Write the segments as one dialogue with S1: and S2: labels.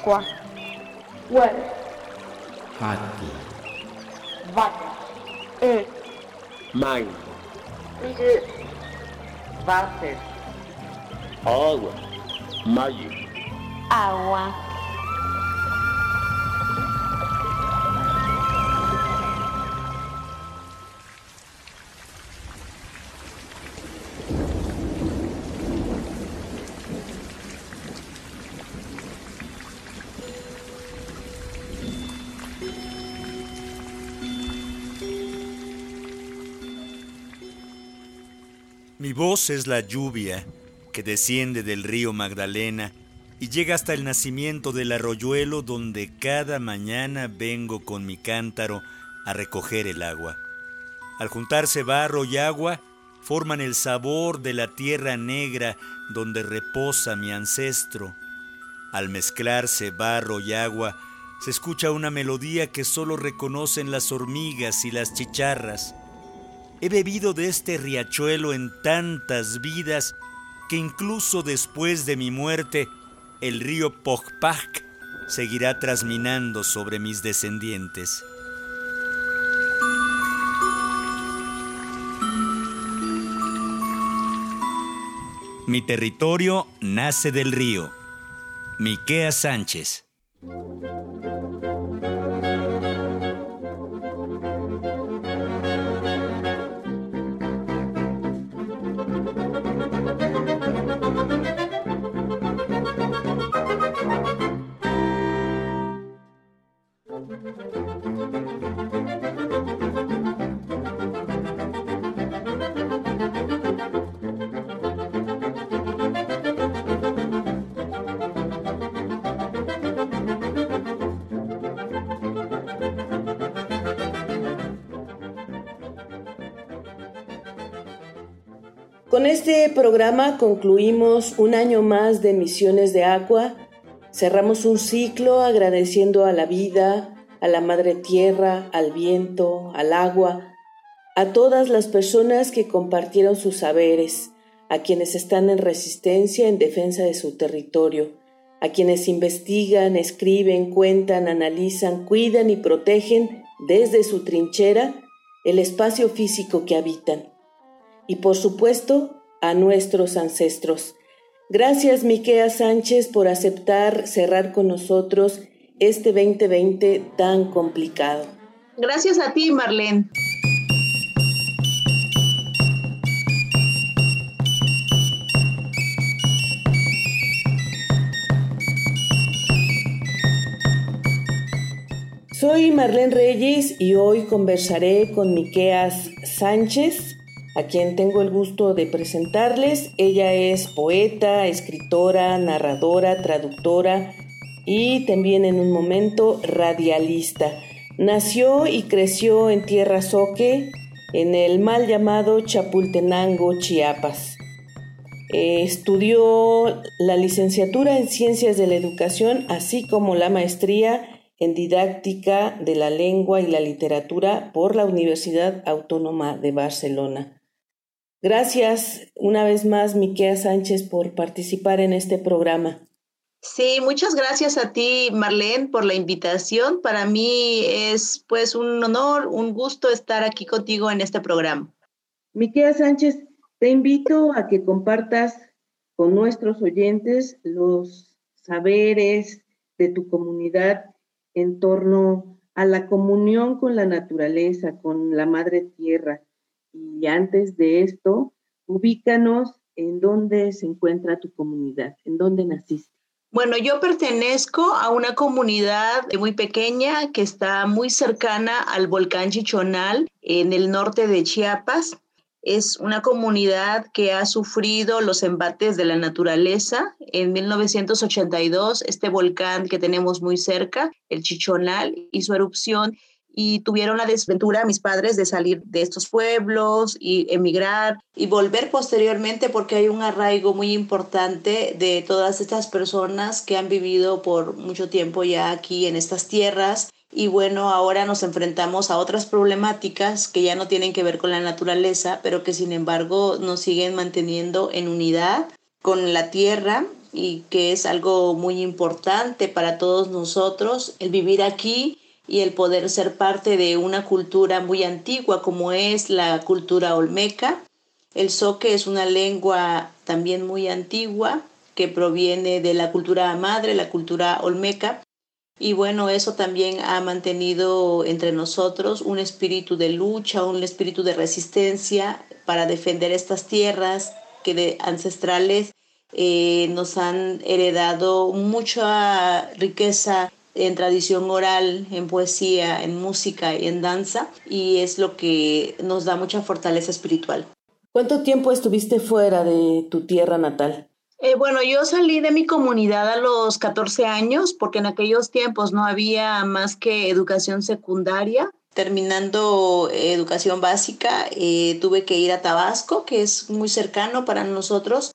S1: Aqua. Well.
S2: Hati.
S1: Water. Earth.
S3: Mind.
S1: Water. Water.
S3: Agua. Magic.
S1: Agua.
S4: Mi voz es la lluvia que desciende del río Magdalena y llega hasta el nacimiento del arroyuelo donde cada mañana vengo con mi cántaro a recoger el agua. Al juntarse barro y agua, forman el sabor de la tierra negra donde reposa mi ancestro. Al mezclarse barro y agua, se escucha una melodía que solo reconocen las hormigas y las chicharras. He bebido de este riachuelo en tantas vidas que incluso después de mi muerte, el río Pogpac seguirá trasminando sobre mis descendientes. Mi territorio nace del río. Miquea Sánchez.
S5: Este programa concluimos un año más de Misiones de Agua. Cerramos un ciclo agradeciendo a la vida, a la madre tierra, al viento, al agua, a todas las personas que compartieron sus saberes, a quienes están en resistencia en defensa de su territorio, a quienes investigan, escriben, cuentan, analizan, cuidan y protegen desde su trinchera el espacio físico que habitan y por supuesto a nuestros ancestros. Gracias Miquea Sánchez por aceptar cerrar con nosotros este 2020 tan complicado.
S6: Gracias a ti, Marlene.
S5: Soy Marlene Reyes y hoy conversaré con Miqueas Sánchez, a quien tengo el gusto de presentarles. Ella es poeta, escritora, narradora, traductora y también en un momento radialista. Nació y creció en Tierra Soque, en el mal llamado Chapultenango, Chiapas. Estudió la licenciatura en Ciencias de la Educación, así como la maestría en Didáctica de la Lengua y la Literatura por la Universidad Autónoma de Barcelona. Gracias una vez más, Miquea Sánchez, por participar en este programa.
S6: Sí, muchas gracias a ti, Marlene, por la invitación. Para mí es pues un honor, un gusto estar aquí contigo en este programa.
S5: Miquea Sánchez, te invito a que compartas con nuestros oyentes los saberes de tu comunidad en torno a la comunión con la naturaleza, con la madre tierra y antes de esto, ubícanos en dónde se encuentra tu comunidad, en dónde naciste.
S6: Bueno, yo pertenezco a una comunidad muy pequeña que está muy cercana al volcán Chichonal en el norte de Chiapas. Es una comunidad que ha sufrido los embates de la naturaleza. En 1982, este volcán que tenemos muy cerca, el Chichonal, hizo erupción y tuvieron la desventura mis padres de salir de estos pueblos y emigrar y volver posteriormente porque hay un arraigo muy importante de todas estas personas que han vivido por mucho tiempo ya aquí en estas tierras. Y bueno, ahora nos enfrentamos a otras problemáticas que ya no tienen que ver con la naturaleza, pero que sin embargo nos siguen manteniendo en unidad con la tierra y que es algo muy importante para todos nosotros, el vivir aquí y el poder ser parte de una cultura muy antigua como es la cultura olmeca. El soque es una lengua también muy antigua que proviene de la cultura madre, la cultura olmeca. Y bueno, eso también ha mantenido entre nosotros un espíritu de lucha, un espíritu de resistencia para defender estas tierras que de ancestrales eh, nos han heredado mucha riqueza en tradición oral, en poesía, en música y en danza, y es lo que nos da mucha fortaleza espiritual.
S5: ¿Cuánto tiempo estuviste fuera de tu tierra natal?
S6: Eh, bueno, yo salí de mi comunidad a los 14 años porque en aquellos tiempos no había más que educación secundaria. Terminando educación básica, eh, tuve que ir a Tabasco, que es muy cercano para nosotros,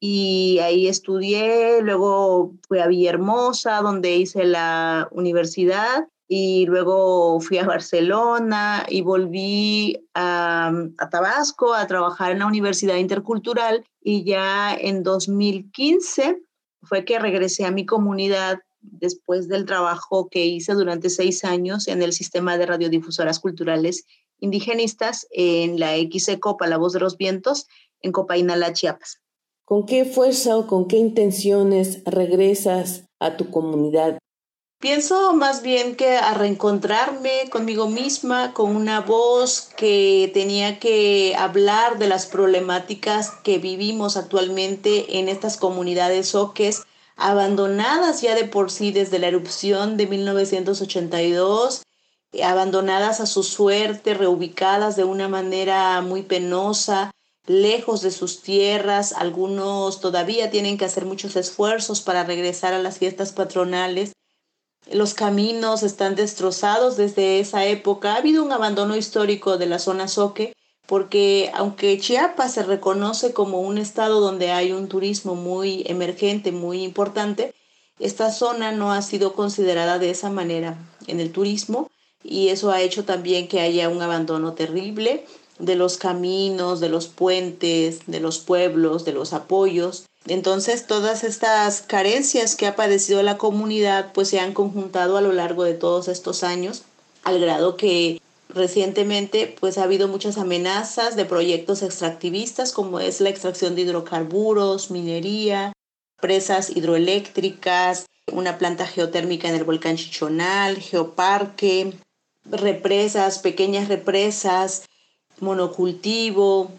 S6: y ahí estudié, luego fui a Villahermosa, donde hice la universidad, y luego fui a Barcelona y volví a, a, Tabasco a trabajar en la Universidad Intercultural y ya en 2015 fue que regresé a mi comunidad después del trabajo que hice durante seis años en el sistema de radiodifusoras culturales indigenistas en la XECOPA, La Voz de los Vientos, en Copainala, Chiapas.
S5: ¿Con qué fuerza o con qué intenciones regresas a tu comunidad?
S6: Pienso más bien que a reencontrarme conmigo misma, con una voz que tenía que hablar de las problemáticas que vivimos actualmente en estas comunidades soques, abandonadas ya de por sí desde la erupción de 1982, abandonadas a su suerte, reubicadas de una manera muy penosa, lejos de sus tierras, algunos todavía tienen que hacer muchos esfuerzos para regresar a las fiestas patronales. Los caminos están destrozados desde esa época. Ha habido un abandono histórico de la zona Soque, porque aunque Chiapas se reconoce como un estado donde hay un turismo muy emergente, muy importante, esta zona no ha sido considerada de esa manera en el turismo y eso ha hecho también que haya un abandono terrible de los caminos, de los puentes, de los pueblos, de los apoyos. Entonces todas estas carencias que ha padecido la comunidad pues se han conjuntado a lo largo de todos estos años al grado que recientemente pues ha habido muchas amenazas de proyectos extractivistas como es la extracción de hidrocarburos, minería, presas hidroeléctricas, una planta geotérmica en el volcán Chichonal, geoparque, represas, pequeñas represas, monocultivo.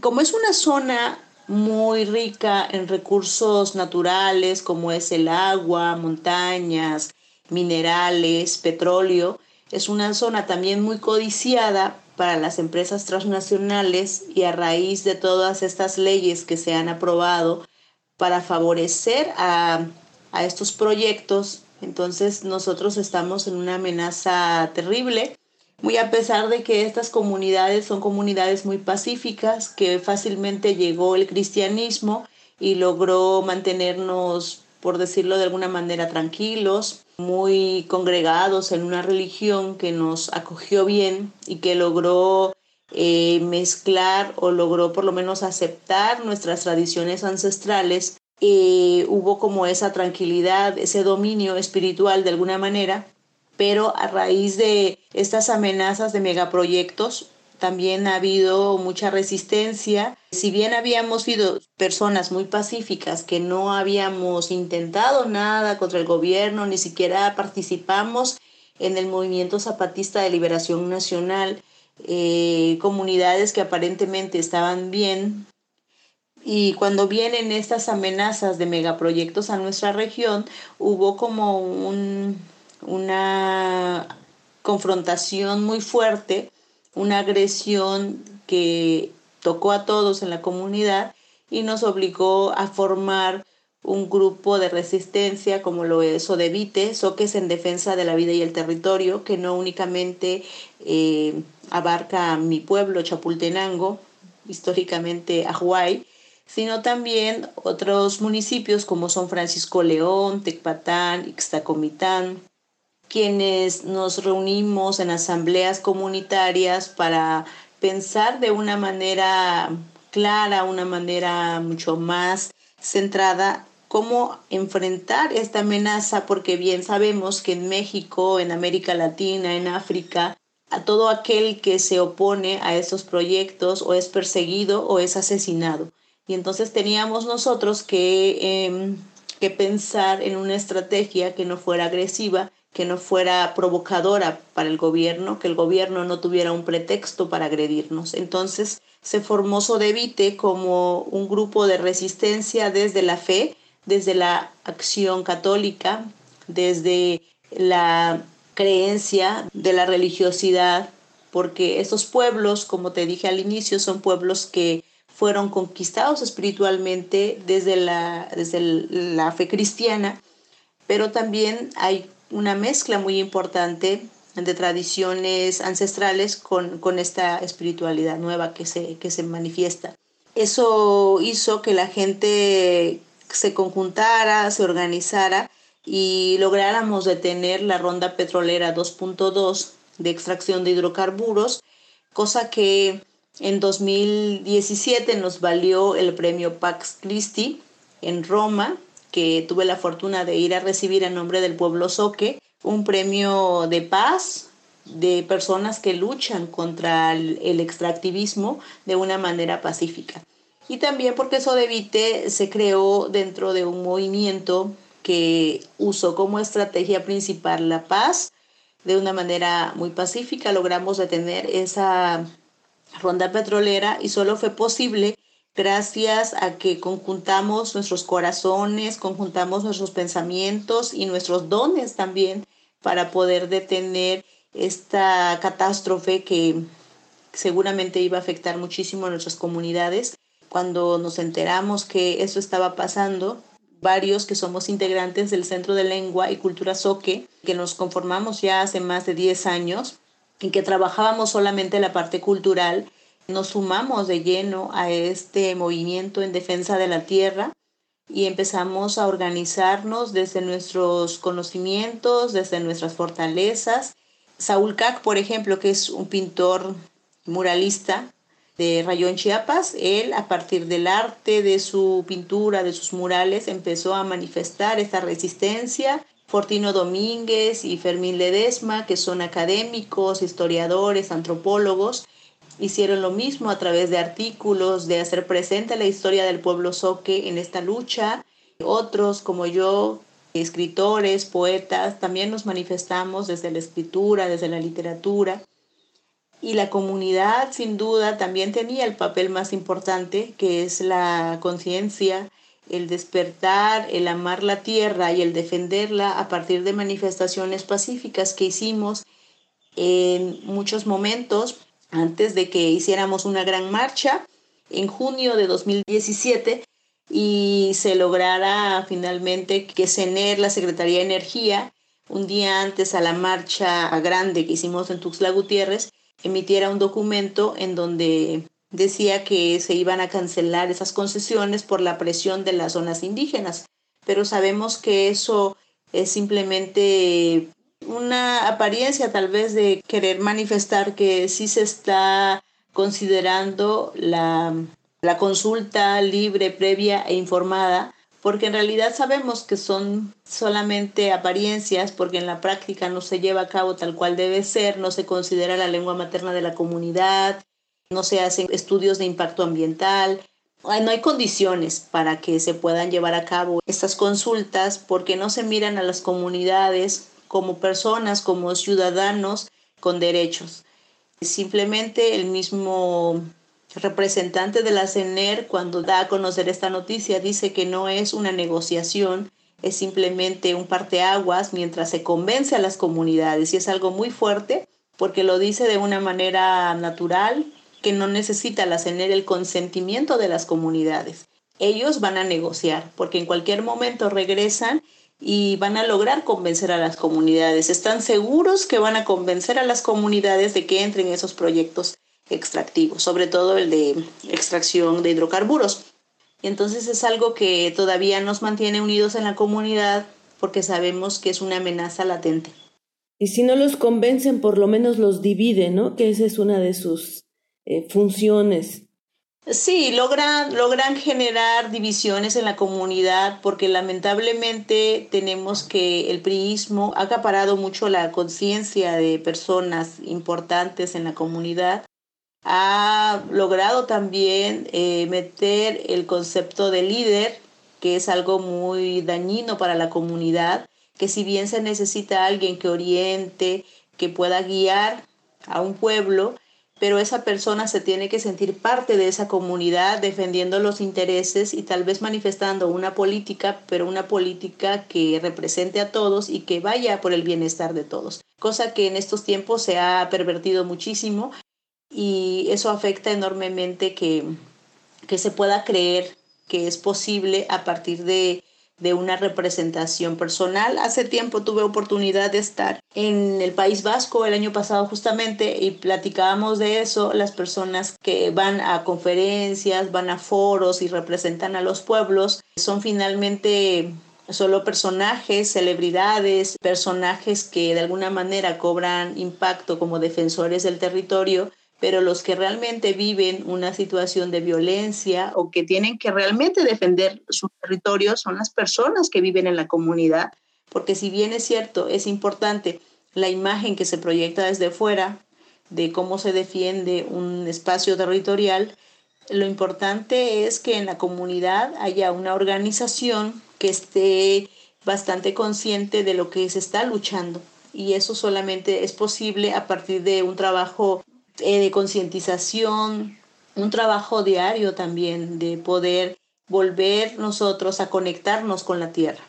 S6: Como es una zona muy rica en recursos naturales como es el agua, montañas, minerales, petróleo, es una zona también muy codiciada para las empresas transnacionales y a raíz de todas estas leyes que se han aprobado para favorecer a, a estos proyectos, entonces nosotros estamos en una amenaza terrible muy a pesar de que estas comunidades son comunidades muy pacíficas, que fácilmente llegó el cristianismo y logró mantenernos, por decirlo de alguna manera, tranquilos, muy congregados en una religión que nos acogió bien y que logró eh, mezclar o logró por lo menos aceptar nuestras tradiciones ancestrales. Eh, hubo como esa tranquilidad, ese dominio espiritual de alguna manera pero a raíz de estas amenazas de megaproyectos, también ha habido mucha resistencia. Si bien habíamos sido personas muy pacíficas, que no habíamos intentado nada contra el gobierno, ni siquiera participamos en el movimiento zapatista de liberación nacional, eh, comunidades que aparentemente estaban bien. Y cuando vienen estas amenazas de megaproyectos a nuestra región, hubo como un, una confrontación muy fuerte, una agresión que tocó a todos en la comunidad y nos obligó a formar un grupo de resistencia como lo es Odevite, Soques en defensa de la vida y el territorio, que no únicamente eh, abarca mi pueblo, Chapultenango, históricamente Ajuay, sino también otros municipios como son Francisco León, Tecpatán, Ixtacomitán, quienes nos reunimos en asambleas comunitarias para pensar de una manera clara, una manera mucho más centrada cómo enfrentar esta amenaza, porque bien sabemos que en México, en América Latina, en África, a todo aquel que se opone a estos proyectos o es perseguido o es asesinado. Y entonces teníamos nosotros que, em, que pensar en una estrategia que no fuera agresiva, que no fuera provocadora para el gobierno, que el gobierno no tuviera un pretexto para agredirnos. Entonces se formó Sodevite como un grupo de resistencia desde la fe, desde la acción católica, desde la creencia de la religiosidad, porque estos pueblos, como te dije al inicio, son pueblos que fueron conquistados espiritualmente desde la, desde la fe cristiana, pero también hay una mezcla muy importante de tradiciones ancestrales con, con esta espiritualidad nueva que se, que se manifiesta. Eso hizo que la gente se conjuntara, se organizara y lográramos detener la ronda petrolera 2.2 de extracción de hidrocarburos, cosa que en 2017 nos valió el premio Pax Christi en Roma, que tuve la fortuna de ir a recibir en nombre del pueblo Soque, un premio de paz de personas que luchan contra el, extractivismo de una manera pacífica. Y también porque Sodevite se creó dentro de un movimiento que usó como estrategia principal la paz de una manera muy pacífica. Logramos detener esa ronda petrolera y solo fue posible gracias a que conjuntamos nuestros corazones, conjuntamos nuestros pensamientos y nuestros dones también para poder detener esta catástrofe que seguramente iba a afectar muchísimo a nuestras comunidades. Cuando nos enteramos que eso estaba pasando, varios que somos integrantes del Centro de Lengua y Cultura Soque, que nos conformamos ya hace más de 10 años, en que trabajábamos solamente la parte cultural, nos sumamos de lleno a este movimiento en defensa de la tierra y empezamos a organizarnos desde nuestros conocimientos, desde nuestras fortalezas. Saúl Cac, por ejemplo, que es un pintor muralista de Rayón Chiapas, él a partir del arte de su pintura, de sus murales, empezó a manifestar esta resistencia. Fortino Domínguez y Fermín Ledesma, que son académicos, historiadores, antropólogos, hicieron lo mismo a través de artículos, de hacer presente la historia del pueblo soque en esta lucha. Otros como yo, escritores, poetas, también nos manifestamos desde la escritura, desde la literatura. Y la comunidad, sin duda, también tenía el papel más importante, que es la conciencia, el despertar, el amar la tierra y el defenderla a partir de manifestaciones pacíficas que hicimos en muchos momentos antes de que hiciéramos una gran marcha en junio de 2017 y se lograra finalmente que CENER, la Secretaría de Energía, un día antes a la marcha grande que hicimos en Tuxtla Gutiérrez, emitiera un documento en donde decía que se iban a cancelar esas concesiones por la presión de las zonas indígenas. Pero sabemos que eso es simplemente una apariencia tal vez de querer manifestar que sí se está considerando la, consulta libre, previa e informada, porque en realidad sabemos que son solamente apariencias, porque en la práctica no se lleva a cabo tal cual debe ser, no se considera la lengua materna de la comunidad, no se hacen estudios de impacto ambiental, no hay condiciones para que se puedan llevar a cabo estas consultas porque no se miran a las comunidades como personas, como ciudadanos con derechos. Simplemente el mismo representante de la CENER, cuando da a conocer esta noticia, dice que no es una negociación, es simplemente un parteaguas mientras se convence a las comunidades. Y es algo muy fuerte porque lo dice de una manera natural, que no necesita la CENER el consentimiento de las comunidades. Ellos van a negociar porque en cualquier momento regresan y van a lograr convencer a las comunidades. Están seguros que van a convencer a las comunidades de que entren en esos proyectos extractivos, sobre todo el de extracción de hidrocarburos. Y entonces es algo que todavía nos mantiene unidos en la comunidad porque sabemos que es una amenaza latente.
S5: Y si no los convencen, por lo menos los divide, ¿no? Que esa es una de sus eh, funciones.
S6: Sí, logran, logran generar divisiones en la comunidad porque lamentablemente tenemos que el priismo ha acaparado mucho la conciencia de personas importantes en la comunidad. Ha logrado también eh, meter el concepto de líder, que es algo muy dañino para la comunidad, que si bien se necesita alguien que oriente, que pueda guiar a un pueblo, pero esa persona se tiene que sentir parte de esa comunidad defendiendo los intereses y tal vez manifestando una política, pero una política que represente a todos y que vaya por el bienestar de todos, cosa que en estos tiempos se ha pervertido muchísimo y eso afecta enormemente que, que se pueda creer que es posible a partir de de una representación personal. Hace tiempo tuve oportunidad de estar en el País Vasco el año pasado justamente y platicábamos de eso, las personas que van a conferencias, van a foros y representan a los pueblos, son finalmente solo personajes, celebridades, personajes que de alguna manera cobran impacto como defensores del territorio, pero los que realmente viven una situación de violencia o que tienen que realmente defender su territorio son las personas que viven en la comunidad, porque si bien es cierto, es importante la imagen que se proyecta desde fuera de cómo se defiende un espacio territorial, lo importante es que en la comunidad haya una organización que esté bastante consciente de lo que se está luchando. Y eso solamente es posible a partir de un trabajo eh, de concientización, un trabajo diario también de poder volver nosotros a conectarnos con la tierra.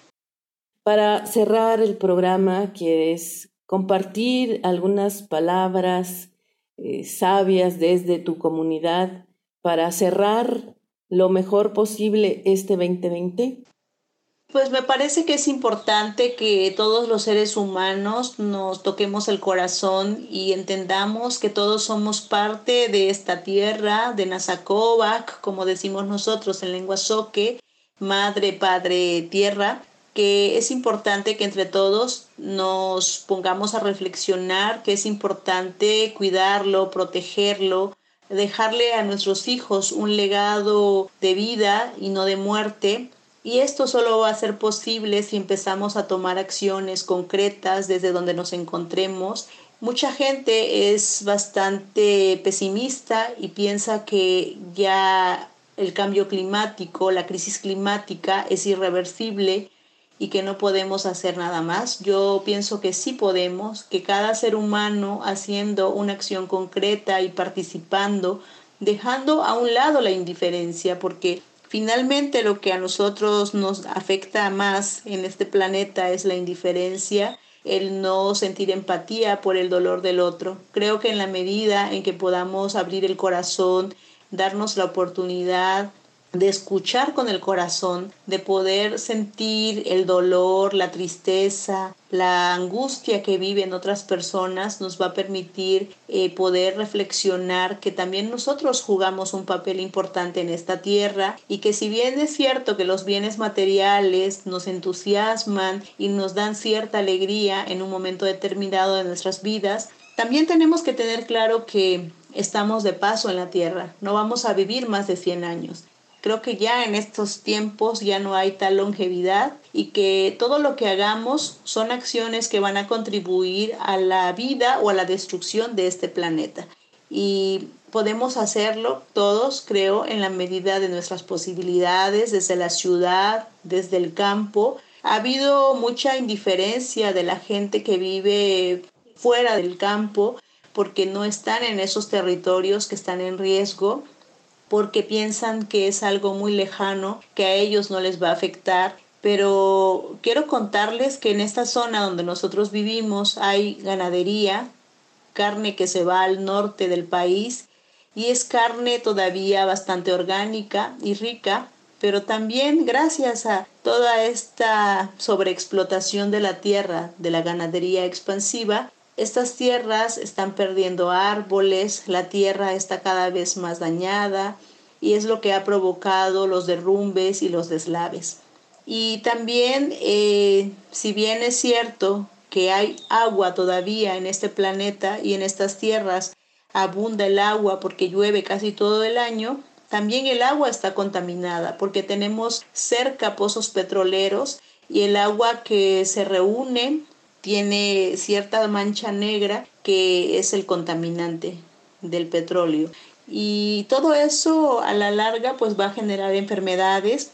S5: Para cerrar el programa, ¿quieres compartir algunas palabras eh, sabias desde tu comunidad para cerrar lo mejor posible este 2020?
S6: Pues me parece que es importante que todos los seres humanos nos toquemos el corazón y entendamos que todos somos parte de esta tierra, de Nazakovac, como decimos nosotros en lengua soque, madre, padre, tierra, que es importante que entre todos nos pongamos a reflexionar, que es importante cuidarlo, protegerlo, dejarle a nuestros hijos un legado de vida y no de muerte y esto solo va a ser posible si empezamos a tomar acciones concretas desde donde nos encontremos. Mucha gente es bastante pesimista y piensa que ya el cambio climático, la crisis climática es irreversible y que no podemos hacer nada más. Yo pienso que sí podemos, que cada ser humano haciendo una acción concreta y participando, dejando a un lado la indiferencia, porque Finalmente, lo que a nosotros nos afecta más en este planeta es la indiferencia, el no sentir empatía por el dolor del otro. Creo que en la medida en que podamos abrir el corazón, darnos la oportunidad de escuchar con el corazón, de poder sentir el dolor, la tristeza, la angustia que viven otras personas, nos va a permitir eh, poder reflexionar que también nosotros jugamos un papel importante en esta tierra y que si bien es cierto que los bienes materiales nos entusiasman y nos dan cierta alegría en un momento determinado de nuestras vidas, también tenemos que tener claro que estamos de paso en la tierra, no vamos a vivir más de 100 años. Creo que ya en estos tiempos ya no hay tal longevidad y que todo lo que hagamos son acciones que van a contribuir a la vida o a la destrucción de este planeta. Y podemos hacerlo todos, creo, en la medida de nuestras posibilidades, desde la ciudad, desde el campo. Ha habido mucha indiferencia de la gente que vive fuera del campo porque no están en esos territorios que están en riesgo porque piensan que es algo muy lejano, que a ellos no les va a afectar. Pero quiero contarles que en esta zona donde nosotros vivimos hay ganadería, carne que se va al norte del país y es carne todavía bastante orgánica y rica, pero también gracias a toda esta sobreexplotación de la tierra, de la ganadería expansiva, estas tierras están perdiendo árboles, la tierra está cada vez más dañada y es lo que ha provocado los derrumbes y los deslaves. Y también, eh, si bien es cierto que hay agua todavía en este planeta y en estas tierras abunda el agua porque llueve casi todo el año, también el agua está contaminada porque tenemos cerca pozos petroleros y el agua que se reúne tiene cierta mancha negra que es el contaminante del petróleo. Y todo eso a la larga pues va a generar enfermedades.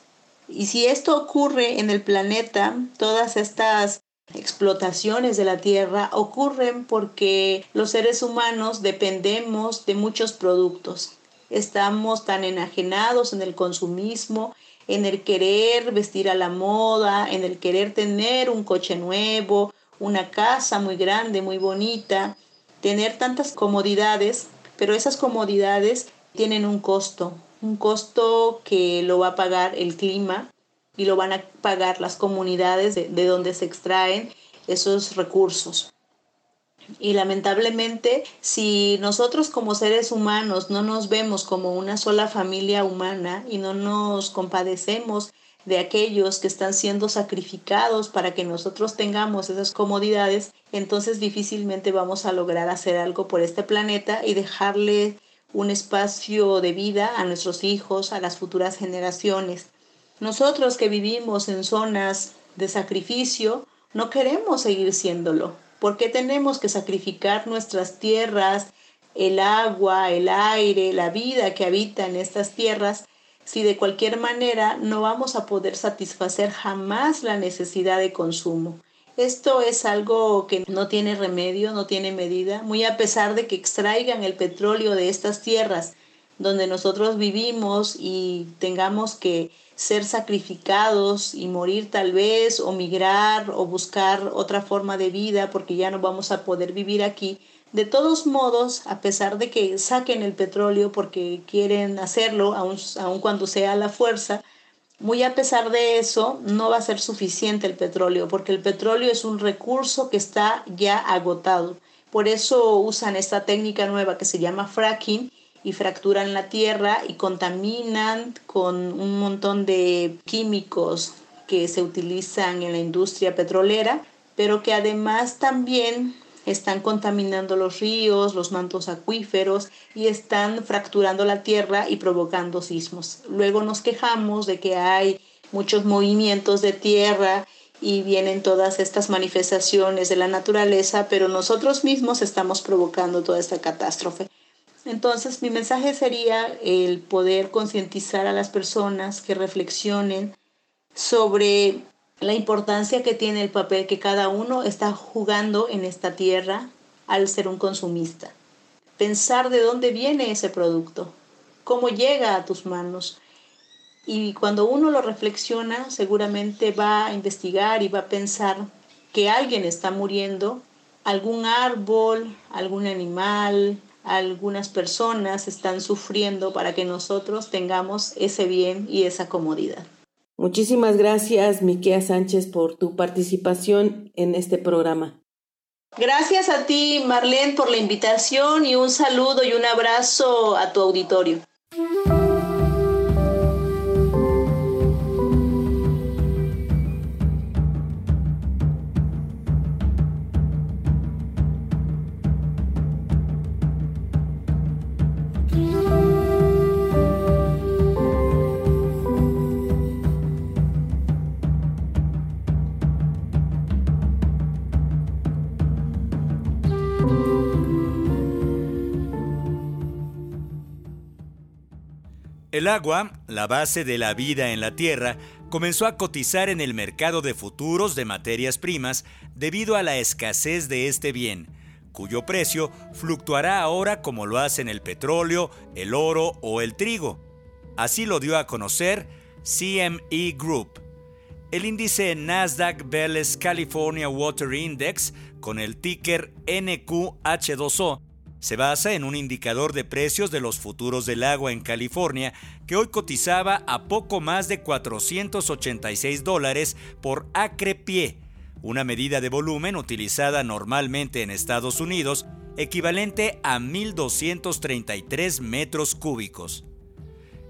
S6: Y si esto ocurre en el planeta, todas estas explotaciones de la tierra ocurren porque los seres humanos dependemos de muchos productos. Estamos tan enajenados en el consumismo, en el querer vestir a la moda, en el querer tener un coche nuevo, una casa muy grande, muy bonita, tener tantas comodidades, pero esas comodidades tienen un costo, un costo que lo va a pagar el clima y lo van a pagar las comunidades de, de donde se extraen esos recursos. Y lamentablemente, si nosotros como seres humanos no nos vemos como una sola familia humana y no nos compadecemos de aquellos que están siendo sacrificados para que nosotros tengamos esas comodidades, entonces difícilmente vamos a lograr hacer algo por este planeta y dejarle un espacio de vida a nuestros hijos, a las futuras generaciones. Nosotros que vivimos en zonas de sacrificio, no queremos seguir siéndolo. ¿Por qué tenemos que sacrificar nuestras tierras, el agua, el aire, la vida que habita en estas tierras si de cualquier manera no vamos a poder satisfacer jamás la necesidad de consumo. Esto es algo que no tiene remedio, no tiene medida, muy a pesar de que extraigan el petróleo de estas tierras donde nosotros vivimos y tengamos que ser sacrificados y morir tal vez o migrar o buscar otra forma de vida porque ya no vamos a poder vivir aquí, de todos modos, a pesar de que saquen el petróleo porque quieren hacerlo, aun, cuando sea la fuerza, muy a pesar de eso, no va a ser suficiente el petróleo, porque el petróleo es un recurso que está ya agotado. Por eso usan esta técnica nueva que se llama fracking y fracturan la tierra y contaminan con un montón de químicos que se utilizan en la industria petrolera, pero que además también están contaminando los ríos, los mantos acuíferos y están fracturando la tierra y provocando sismos. Luego nos quejamos de que hay muchos movimientos de tierra y vienen todas estas manifestaciones de la naturaleza, pero nosotros mismos estamos provocando toda esta catástrofe. Entonces, mi mensaje sería el poder concientizar a las personas que reflexionen sobre la importancia que tiene el papel que cada uno está jugando en esta tierra al ser un consumista. Pensar de dónde viene ese producto, cómo llega a tus manos. Y cuando uno lo reflexiona, seguramente va a investigar y va a pensar que alguien está muriendo, algún árbol, algún animal, algunas personas están sufriendo para que nosotros tengamos ese bien y esa comodidad.
S5: Muchísimas gracias, Miquea Sánchez, por tu participación en este programa.
S6: Gracias a ti, Marlene, por la invitación y un saludo y un abrazo a tu auditorio.
S4: El agua, la base de la vida en la Tierra, comenzó a cotizar en el mercado de futuros de materias primas debido a la escasez de este bien, cuyo precio fluctuará ahora como lo hacen el petróleo, el oro o el trigo. Así lo dio a conocer CME Group. El índice Nasdaq Belles California Water Index, con el ticker NQH2O, se basa en un indicador de precios de los futuros del agua en California que hoy cotizaba a poco más de 486 dólares por acre pie, una medida de volumen utilizada normalmente en Estados Unidos equivalente a 1.233 metros cúbicos.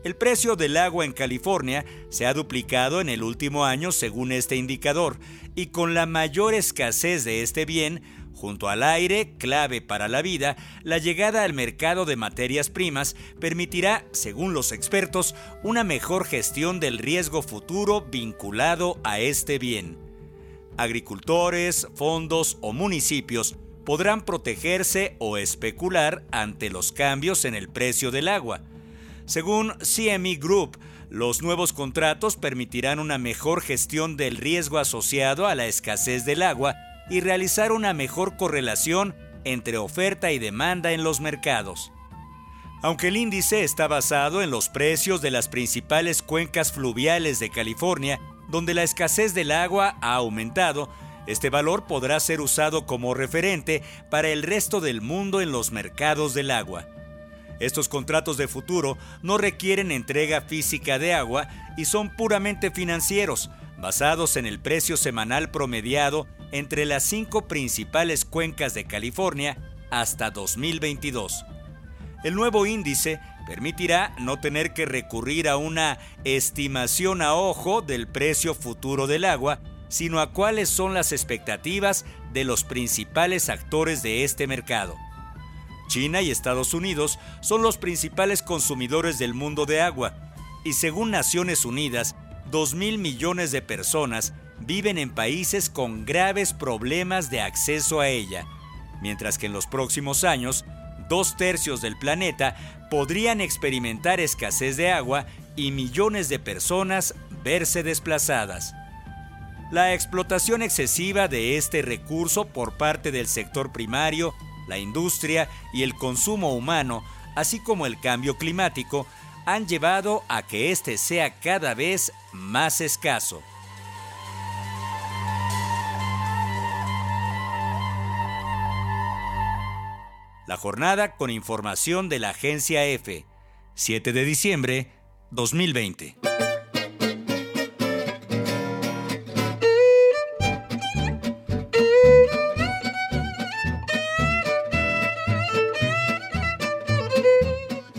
S4: El precio del agua en California se ha duplicado en el último año según este indicador y con la mayor escasez de este bien, Junto al aire, clave para la vida, la llegada al mercado de materias primas permitirá, según los expertos, una mejor gestión del riesgo futuro vinculado a este bien. Agricultores, fondos o municipios podrán protegerse o especular ante los cambios en el precio del agua. Según CME Group, los nuevos contratos permitirán una mejor gestión del riesgo asociado a la escasez del agua y realizar una mejor correlación entre oferta y demanda en los mercados. Aunque el índice está basado en los precios de las principales cuencas fluviales de California, donde la escasez del agua ha aumentado, este valor podrá ser usado como referente para el resto del mundo en los mercados del agua. Estos contratos de futuro no requieren entrega física de agua y son puramente financieros, basados en el precio semanal promediado entre las cinco principales cuencas de California hasta 2022. El nuevo índice permitirá no tener que recurrir a una estimación a ojo del precio futuro del agua, sino a cuáles son las expectativas de los principales actores de este mercado. China y Estados Unidos son los principales consumidores del mundo de agua, y según Naciones Unidas, 2 mil millones de personas viven en países con graves problemas de acceso a ella, mientras que en los próximos años, dos tercios del planeta podrían experimentar escasez de agua y millones de personas verse desplazadas. La explotación excesiva de este recurso por parte del sector primario, la industria y el consumo humano, así como el cambio climático, han llevado a que éste sea cada vez más escaso. La jornada con información de la agencia EFE, 7 de diciembre 2020.